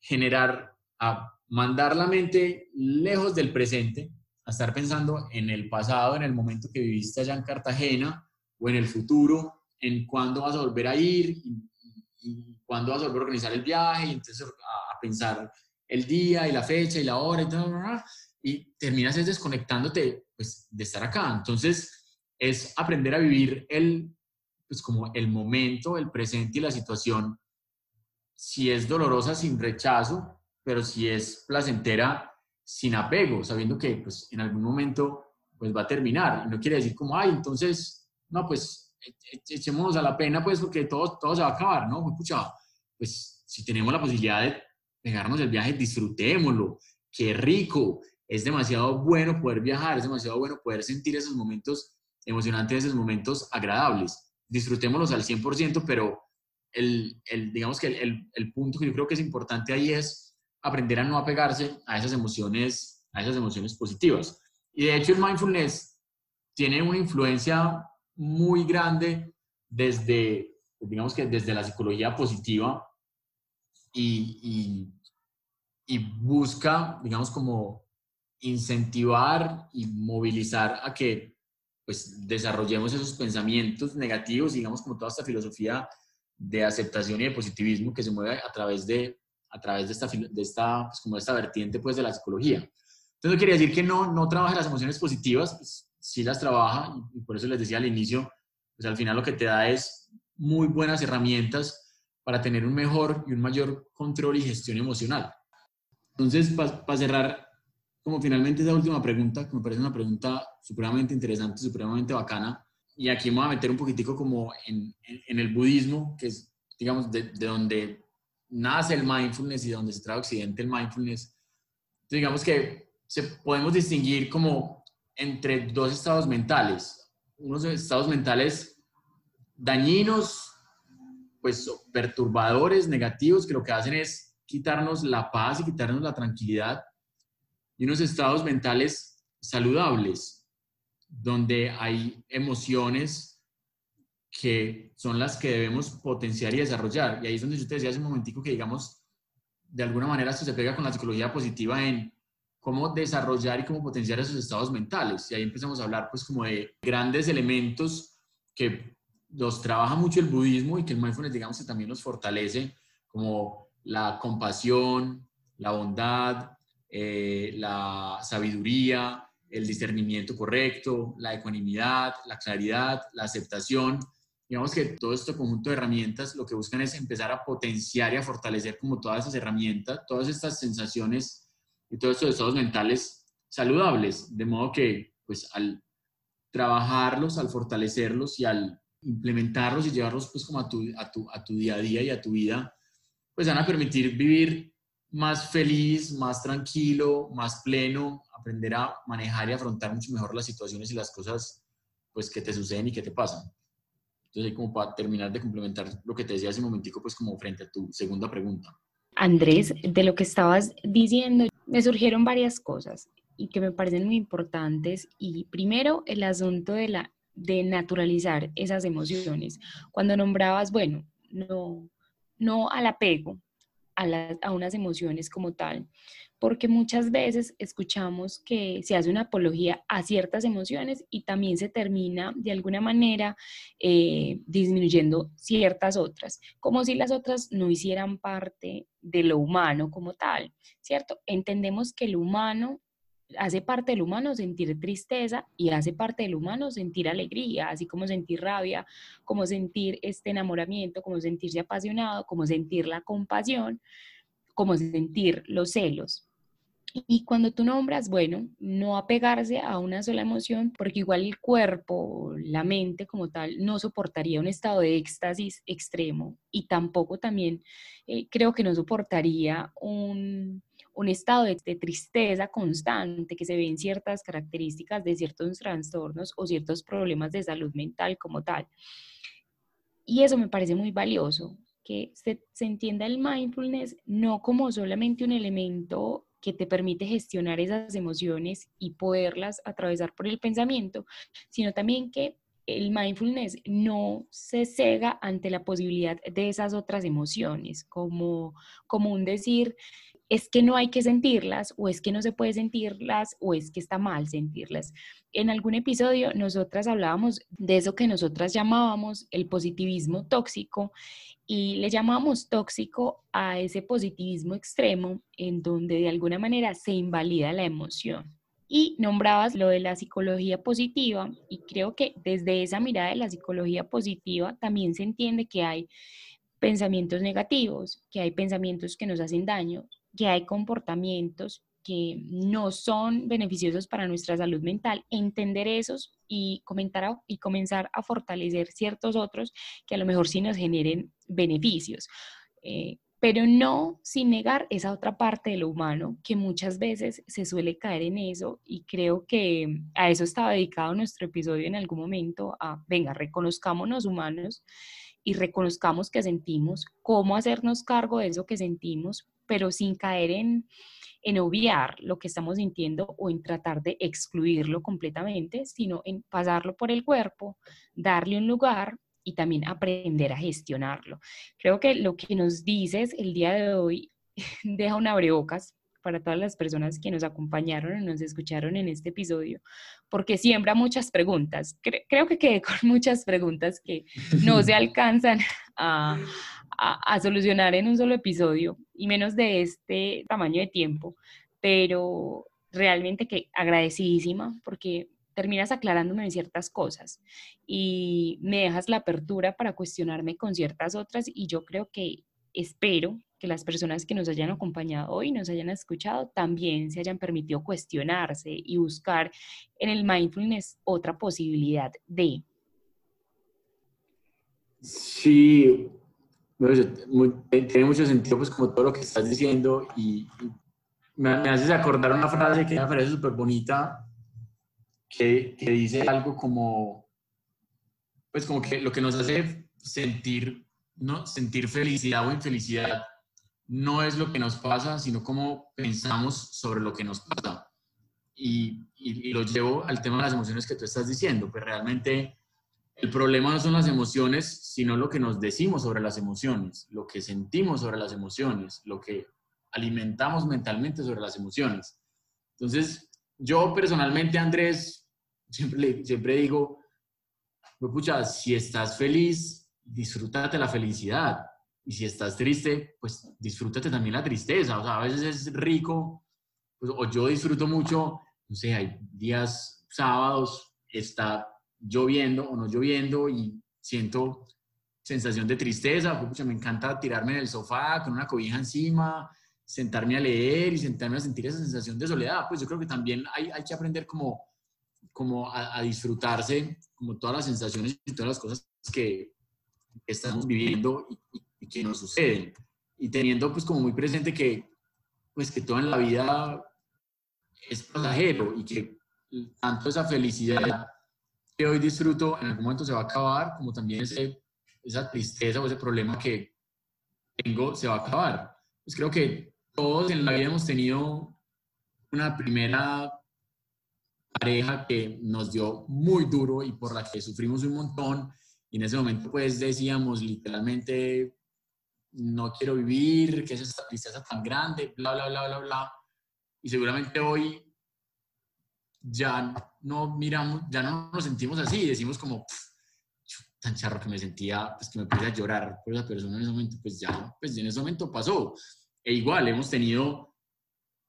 generar, a mandar la mente lejos del presente, a estar pensando en el pasado, en el momento que viviste allá en Cartagena, o en el futuro, en cuándo vas a volver a ir, y, cuándo vas a volver a organizar el viaje, y entonces a, a pensar el día y la fecha y la hora y todo, y terminas es desconectándote pues, de estar acá. Entonces, es aprender a vivir el, pues, como el momento, el presente y la situación, si es dolorosa sin rechazo, pero si es placentera sin apego, sabiendo que pues, en algún momento pues, va a terminar. Y no quiere decir como, ay, entonces, no, pues e, e, echémonos a la pena, pues porque todo, todo se va a acabar, ¿no? Pues si tenemos la posibilidad de pegarnos el viaje, disfrutémoslo, qué rico, es demasiado bueno poder viajar, es demasiado bueno poder sentir esos momentos emocionantes, esos momentos agradables. Disfrutémoslos al 100%, pero el digamos que el, el, punto que yo creo que es importante ahí es aprender a no apegarse a esas emociones, a esas emociones positivas. Y de hecho el mindfulness tiene una influencia muy grande desde, digamos que desde la psicología positiva y busca, digamos, como incentivar y movilizar a que pues desarrollemos esos pensamientos negativos, digamos como toda esta filosofía de aceptación y de positivismo que se mueve a través de, a través de esta, de esta, pues como esta vertiente pues de la psicología. Entonces no quiere decir que no, no trabaje las emociones positivas, pues, sí las trabaja y por eso les decía al inicio, pues al final lo que te da es muy buenas herramientas para tener un mejor y un mayor control y gestión emocional. Entonces, para cerrar, como finalmente esa última pregunta, que me parece una pregunta supremamente interesante, supremamente bacana, y aquí me voy a meter un poquitico como en, en, el budismo, que es, digamos, de, de, donde nace el mindfulness y de donde se trae occidente el mindfulness. Digamos que se, podemos distinguir como entre dos estados mentales, unos estados mentales dañinos, pues perturbadores, negativos, que lo que hacen es quitarnos la paz y quitarnos la tranquilidad y unos estados mentales saludables, donde hay emociones que son las que debemos potenciar y desarrollar. Y ahí es donde yo te decía hace un momentico que, digamos, de alguna manera esto se pega con la psicología positiva en cómo desarrollar y cómo potenciar esos estados mentales. Y ahí empezamos a hablar pues como de grandes elementos que los trabaja mucho el budismo y que el mindfulness digamos que también los fortalece, como la compasión, la bondad, eh, la sabiduría, el discernimiento correcto, la ecuanimidad, la claridad, la aceptación. Digamos que todo este conjunto de herramientas lo que buscan es empezar a potenciar y a fortalecer como todas esas herramientas, todas estas sensaciones y todos estos estados mentales saludables, de modo que pues al trabajarlos, al fortalecerlos y al implementarlos y llevarlos pues como a tu, a tu, a tu día a día y a tu vida, pues van a permitir vivir más feliz, más tranquilo, más pleno, aprender a manejar y afrontar mucho mejor las situaciones y las cosas pues que te suceden y que te pasan. Entonces, como para terminar de complementar lo que te decía hace un momentico, pues como frente a tu segunda pregunta. Andrés, de lo que estabas diciendo, me surgieron varias cosas y que me parecen muy importantes. Y primero, el asunto de, la, de naturalizar esas emociones. Cuando nombrabas, bueno, no, no al apego a, a unas emociones como tal, porque muchas veces escuchamos que se hace una apología a ciertas emociones y también se termina de alguna manera eh, disminuyendo ciertas otras, como si las otras no hicieran parte de lo humano como tal, ¿cierto? Entendemos que el humano hace parte del humano sentir tristeza y hace parte del humano sentir alegría, así como sentir rabia, como sentir este enamoramiento, como sentirse apasionado, como sentir la compasión, como sentir los celos. Y cuando tú nombras, bueno, no apegarse a una sola emoción, porque igual el cuerpo, la mente como tal, no soportaría un estado de éxtasis extremo y tampoco también eh, creo que no soportaría un, un estado de, de, tristeza constante que se ve en ciertas características de ciertos trastornos o ciertos problemas de salud mental como tal. Y eso me parece muy valioso, que se, se entienda el mindfulness no como solamente un elemento que te permite gestionar esas emociones y poderlas atravesar por el pensamiento, sino también que el mindfulness no se cega ante la posibilidad de esas otras emociones, como, como un decir, es que no hay que sentirlas o es que no se puede sentirlas o es que está mal sentirlas. En algún episodio nosotras hablábamos de eso que nosotras llamábamos el positivismo tóxico y le llamábamos tóxico a ese positivismo extremo en donde de alguna manera se invalida la emoción. Y nombrabas lo de la psicología positiva y creo que desde esa mirada de la psicología positiva también se entiende que hay pensamientos negativos, que hay pensamientos que nos hacen daño, que hay comportamientos que no son beneficiosos para nuestra salud mental, entender esos y, comenzar a fortalecer ciertos otros que a lo mejor sí nos generen beneficios. Eh, pero no sin negar esa otra parte de lo humano que muchas veces se suele caer en eso y creo que a eso estaba dedicado nuestro episodio en algún momento, a, venga, reconozcámonos humanos y reconozcamos que sentimos, cómo hacernos cargo de eso que sentimos, pero sin caer en, en obviar lo que estamos sintiendo o en tratar de excluirlo completamente, sino en pasarlo por el cuerpo, darle un lugar y también aprender a gestionarlo. Creo que lo que nos dices el día de hoy deja un abrebocas para todas las personas que nos acompañaron y nos escucharon en este episodio, porque siembra muchas preguntas. creo que quedé con muchas preguntas que no se alcanzan a, a, solucionar en un solo episodio y menos de este tamaño de tiempo, pero realmente que agradecidísima porque terminas aclarándome ciertas cosas y me dejas la apertura para cuestionarme con ciertas otras y yo creo que espero que las personas que nos hayan acompañado hoy, nos hayan escuchado, también se hayan permitido cuestionarse y buscar en el mindfulness otra posibilidad de. Sí, tiene mucho sentido pues como todo lo que estás diciendo y, me, haces acordar una frase que me parece súper bonita que, que dice algo como, pues como que lo que nos hace sentir, ¿no? sentir felicidad o infelicidad no es lo que nos pasa, sino cómo pensamos sobre lo que nos pasa. Y, y, lo llevo al tema de las emociones que tú estás diciendo, pues realmente el problema no son las emociones, sino lo que nos decimos sobre las emociones, lo que sentimos sobre las emociones, lo que alimentamos mentalmente sobre las emociones. Entonces, yo personalmente, Andrés, siempre, siempre digo, pucha, si estás feliz, disfrútate la felicidad. Y si estás triste, pues disfrútate también la tristeza. O sea, a veces es rico, pues, o yo disfruto mucho, no sé, hay días sábados, está lloviendo o no lloviendo y siento sensación de tristeza, pucha, me encanta tirarme en el sofá con una cobija encima, sentarme a leer y sentarme a sentir esa sensación de soledad. Pues yo creo que también hay, hay que aprender como, como a, disfrutarse, como todas las sensaciones y todas las cosas que estamos viviendo y, y, que nos suceden. Y teniendo pues como muy presente que, pues que todo en la vida es pasajero y que tanto esa felicidad que hoy disfruto en algún momento se va a acabar, como también ese, esa tristeza o ese problema que tengo se va a acabar. Pues creo que todos en la vida hemos tenido una primera pareja que nos dio muy duro y por la que sufrimos un montón. Y en ese momento pues decíamos literalmente, no quiero vivir, que es esta tristeza tan grande, bla, bla, bla, bla, bla. Y seguramente hoy ya no miramos, ya no nos sentimos así, decimos como, tan charro que me sentía, pues que me puse a llorar por esa persona en ese momento, pues ya, pues en ese momento pasó. E igual, hemos tenido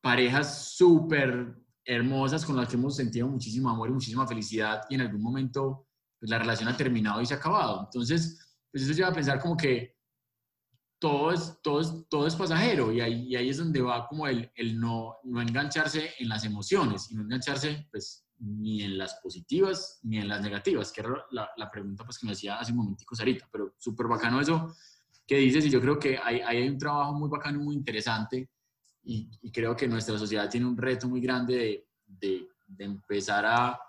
parejas súper hermosas con las que hemos sentido muchísimo amor y muchísima felicidad y en algún momento pues, la relación ha terminado y se ha acabado. Entonces, pues eso lleva a pensar como que todo es, todo es, todo es pasajero y ahí, y ahí es donde va como el, el no, no engancharse en las emociones y no engancharse pues ni en las positivas ni en las negativas, que era la, la pregunta pues que me hacía hace un momentico Sarita, pero súper bacano eso que dices y yo creo que hay, hay un trabajo muy bacano y muy interesante y, creo que nuestra sociedad tiene un reto muy grande de, de, empezar a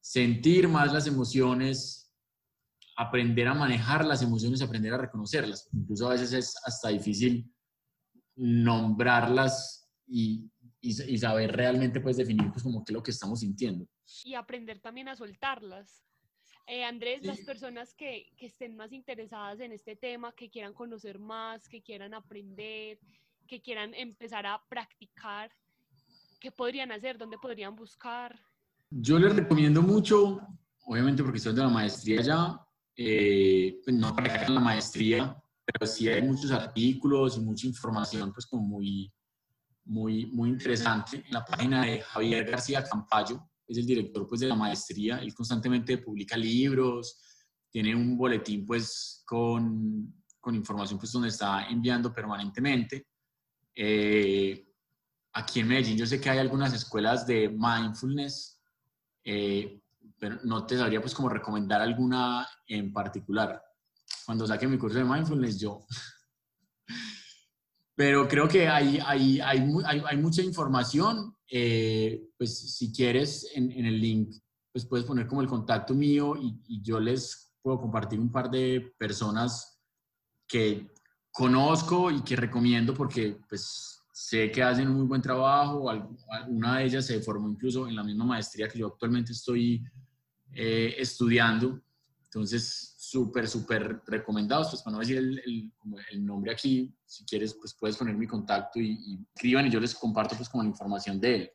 sentir más las emociones, aprender a manejar las emociones, aprender a reconocerlas. Incluso a veces es hasta difícil nombrarlas y, y, saber realmente pues definir pues como qué es lo que estamos sintiendo. Y aprender también a soltarlas. Eh, Andrés, las personas que, que, estén más interesadas en este tema, que quieran conocer más, que quieran aprender, que quieran empezar a practicar, ¿qué podrían hacer? ¿Dónde podrían buscar? Yo les recomiendo mucho, obviamente porque estoy de la maestría ya, eh, pues no para la maestría, pero sí hay muchos artículos y mucha información, pues como muy, muy, muy interesante en la página de Javier García Campayo, es el director pues, de la maestría, él constantemente publica libros, tiene un boletín pues con, con información pues donde está enviando permanentemente. Eh, aquí en Medellín yo sé que hay algunas escuelas de mindfulness, eh, pero no te sabría pues como recomendar alguna en particular. Cuando saque mi curso de mindfulness yo pero creo que hay, hay, hay, hay, mucha información. Eh, pues si quieres en, en, el link, pues puedes poner como el contacto mío y, y, yo les puedo compartir un par de personas que conozco y que recomiendo porque pues sé que hacen un muy buen trabajo. Una de ellas se formó incluso en la misma maestría que yo actualmente estoy eh, estudiando. Entonces, súper, súper recomendados, pues para no decir el, nombre aquí, si quieres, pues puedes poner mi contacto y, escriban y yo les comparto pues como la información de él.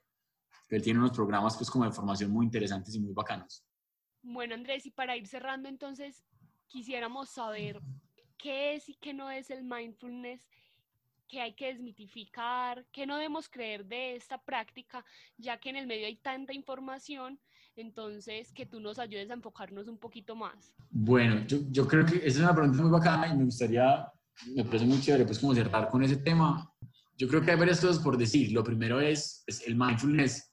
Él tiene unos programas pues como de formación muy interesantes y muy bacanos. Bueno, Andrés, y para ir cerrando entonces, quisiéramos saber qué es y qué no es el mindfulness, qué hay que desmitificar, qué no debemos creer de esta práctica, ya que en el medio hay tanta información entonces, que tú nos ayudes a enfocarnos un poquito más. Bueno, yo, yo creo que esa es una pregunta muy bacana y me gustaría, me parece muy chévere, pues como cerrar con ese tema. Yo creo que hay varias cosas por decir. Lo primero es, es el mindfulness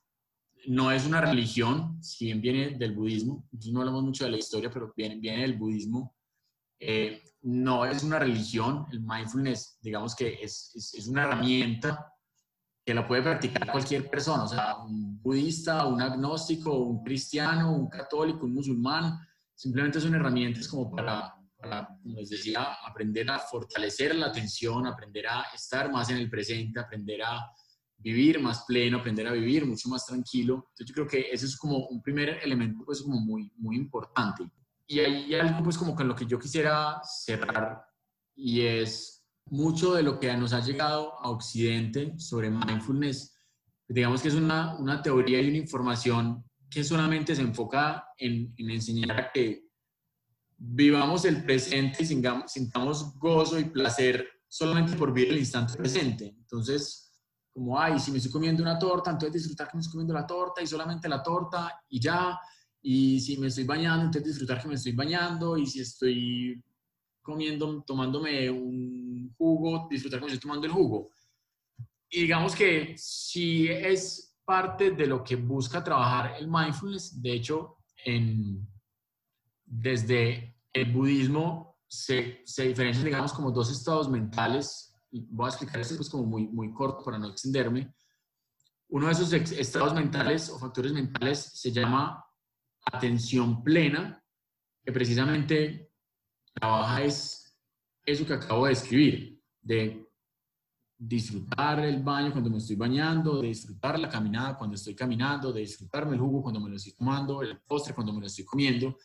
no es una religión, si bien viene del budismo, no hablamos mucho de la historia, pero viene, viene del budismo. Eh, no es una religión, el mindfulness, digamos que es, es, es una herramienta que la puede practicar cualquier persona, o sea, un budista, un agnóstico, un cristiano, un católico, un musulmán, simplemente son herramientas como para, como les decía, aprender a fortalecer la atención, aprender a estar más en el presente, aprender a vivir más pleno, aprender a vivir mucho más tranquilo. Entonces yo creo que ese es como un primer elemento pues como muy, muy importante. Y hay algo pues como con lo que yo quisiera cerrar y es mucho de lo que nos ha llegado a Occidente sobre mindfulness, digamos que es una, una teoría y una información que solamente se enfoca en, en enseñar a que vivamos el presente y sintamos gozo y placer solamente por vivir el instante presente. Entonces, como, ay, si me estoy comiendo una torta, entonces disfrutar que me estoy comiendo la torta y solamente la torta y ya. Y si me estoy bañando, entonces disfrutar que me estoy bañando. Y si estoy comiendo, tomándome un jugo, disfrutar me estoy tomando el jugo. Y digamos que si es parte de lo que busca trabajar el mindfulness, de hecho, en, desde el budismo se, se diferencian, digamos, como dos estados mentales, voy a explicar esto pues como muy, muy corto para no extenderme. Uno de esos estados mentales o factores mentales se llama atención plena, que precisamente trabaja es eso que acabo de describir, de disfrutar el baño cuando me estoy bañando, de disfrutar la caminada cuando estoy caminando, de disfrutarme el jugo cuando me lo estoy tomando, el postre cuando me lo estoy comiendo.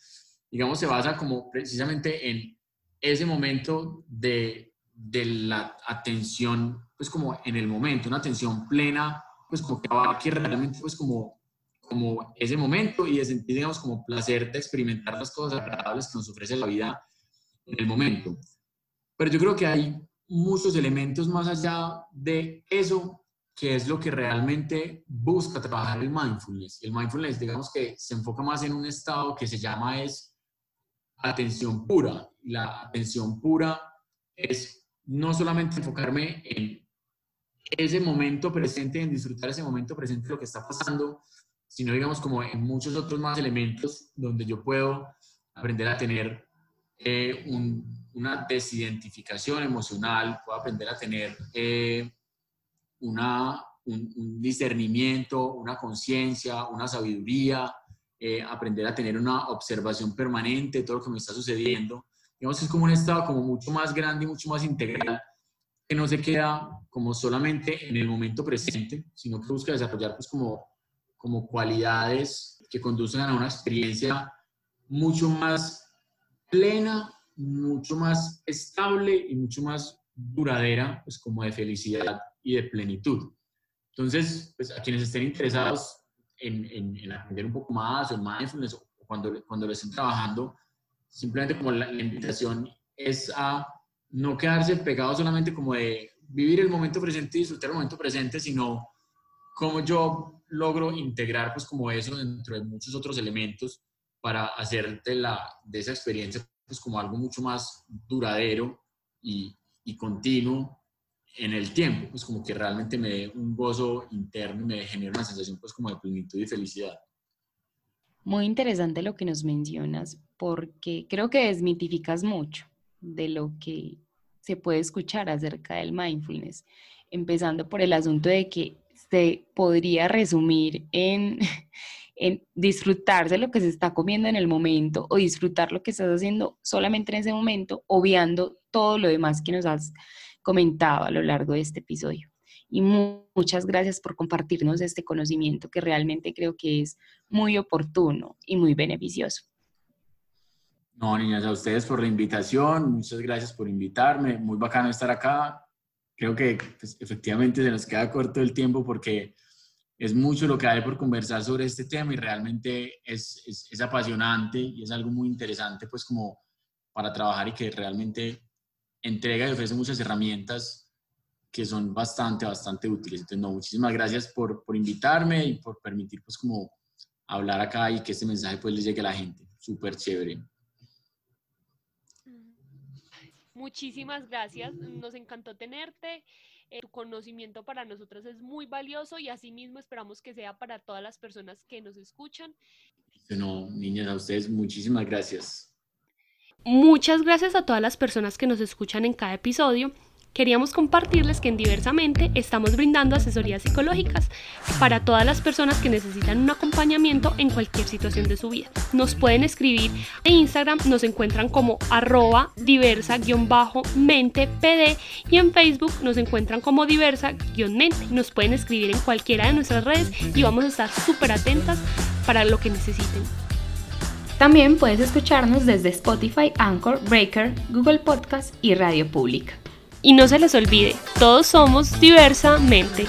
Digamos, se basa como precisamente en ese momento de, de la atención, pues como en el momento, una atención plena, pues como que aquí realmente pues como, como ese momento y de sentir, digamos, como placer de experimentar las cosas agradables que nos ofrece la vida en el momento. Pero yo creo que hay muchos elementos más allá de eso que es lo que realmente busca trabajar el mindfulness. El mindfulness, digamos que se enfoca más en un estado que se llama es atención pura. La atención pura es no solamente enfocarme en ese momento presente, en disfrutar ese momento presente lo que está pasando, sino digamos como en muchos otros más elementos donde yo puedo aprender a tener eh, una desidentificación emocional, puedo aprender a tener eh, una, un, discernimiento, una conciencia, una sabiduría, eh, aprender a tener una observación permanente de todo lo que me está sucediendo. Digamos, es como un estado como mucho más grande y mucho más integral, que no se queda como solamente en el momento presente, sino que busca desarrollar pues como, como cualidades que conducen a una experiencia mucho más plena, mucho más estable y mucho más duradera, pues como de felicidad y de plenitud. Entonces, pues a quienes estén interesados en, en, aprender un poco más o en mindfulness o cuando, cuando lo estén trabajando, simplemente como la, la invitación es a no quedarse pegado solamente como de vivir el momento presente y disfrutar el momento presente, sino cómo yo logro integrar pues como eso dentro de muchos otros elementos para hacer de, la, de esa experiencia pues como algo mucho más duradero y, y continuo en el tiempo, pues como que realmente me dé un gozo interno y me genera una sensación pues como de plenitud y felicidad. Muy interesante lo que nos mencionas, porque creo que desmitificas mucho de lo que se puede escuchar acerca del mindfulness, empezando por el asunto de que se podría resumir en en disfrutar de lo que se está comiendo en el momento o disfrutar lo que estás haciendo solamente en ese momento, obviando todo lo demás que nos has comentado a lo largo de este episodio. Y muchas gracias por compartirnos este conocimiento que realmente creo que es muy oportuno y muy beneficioso. No, niñas, a ustedes por la invitación, muchas gracias por invitarme, muy bacano estar acá. Creo que pues, efectivamente se nos queda corto el tiempo porque es mucho lo que hay por conversar sobre este tema y realmente es, es, apasionante y es algo muy interesante pues como para trabajar y que realmente entrega y ofrece muchas herramientas que son bastante, bastante útiles. Entonces, no, muchísimas gracias por, por invitarme y por permitir pues como hablar acá y que este mensaje pues le llegue a la gente. Súper chévere. Muchísimas gracias, nos encantó tenerte. Eh, tu conocimiento para nosotros es muy valioso y asimismo esperamos que sea para todas las personas que nos escuchan. Bueno, niñas, a ustedes muchísimas gracias. Muchas gracias a todas las personas que nos escuchan en cada episodio queríamos compartirles que en Diversamente estamos brindando asesorías psicológicas para todas las personas que necesitan un acompañamiento en cualquier situación de su vida. Nos pueden escribir en Instagram, nos encuentran como arroba diversa-mente-pd y en Facebook nos encuentran como diversa-mente. Nos pueden escribir en cualquiera de nuestras redes y vamos a estar súper atentas para lo que necesiten. También puedes escucharnos desde Spotify, Anchor, Breaker, Google Podcast y Radio Pública. Y no se les olvide, todos somos diversamente.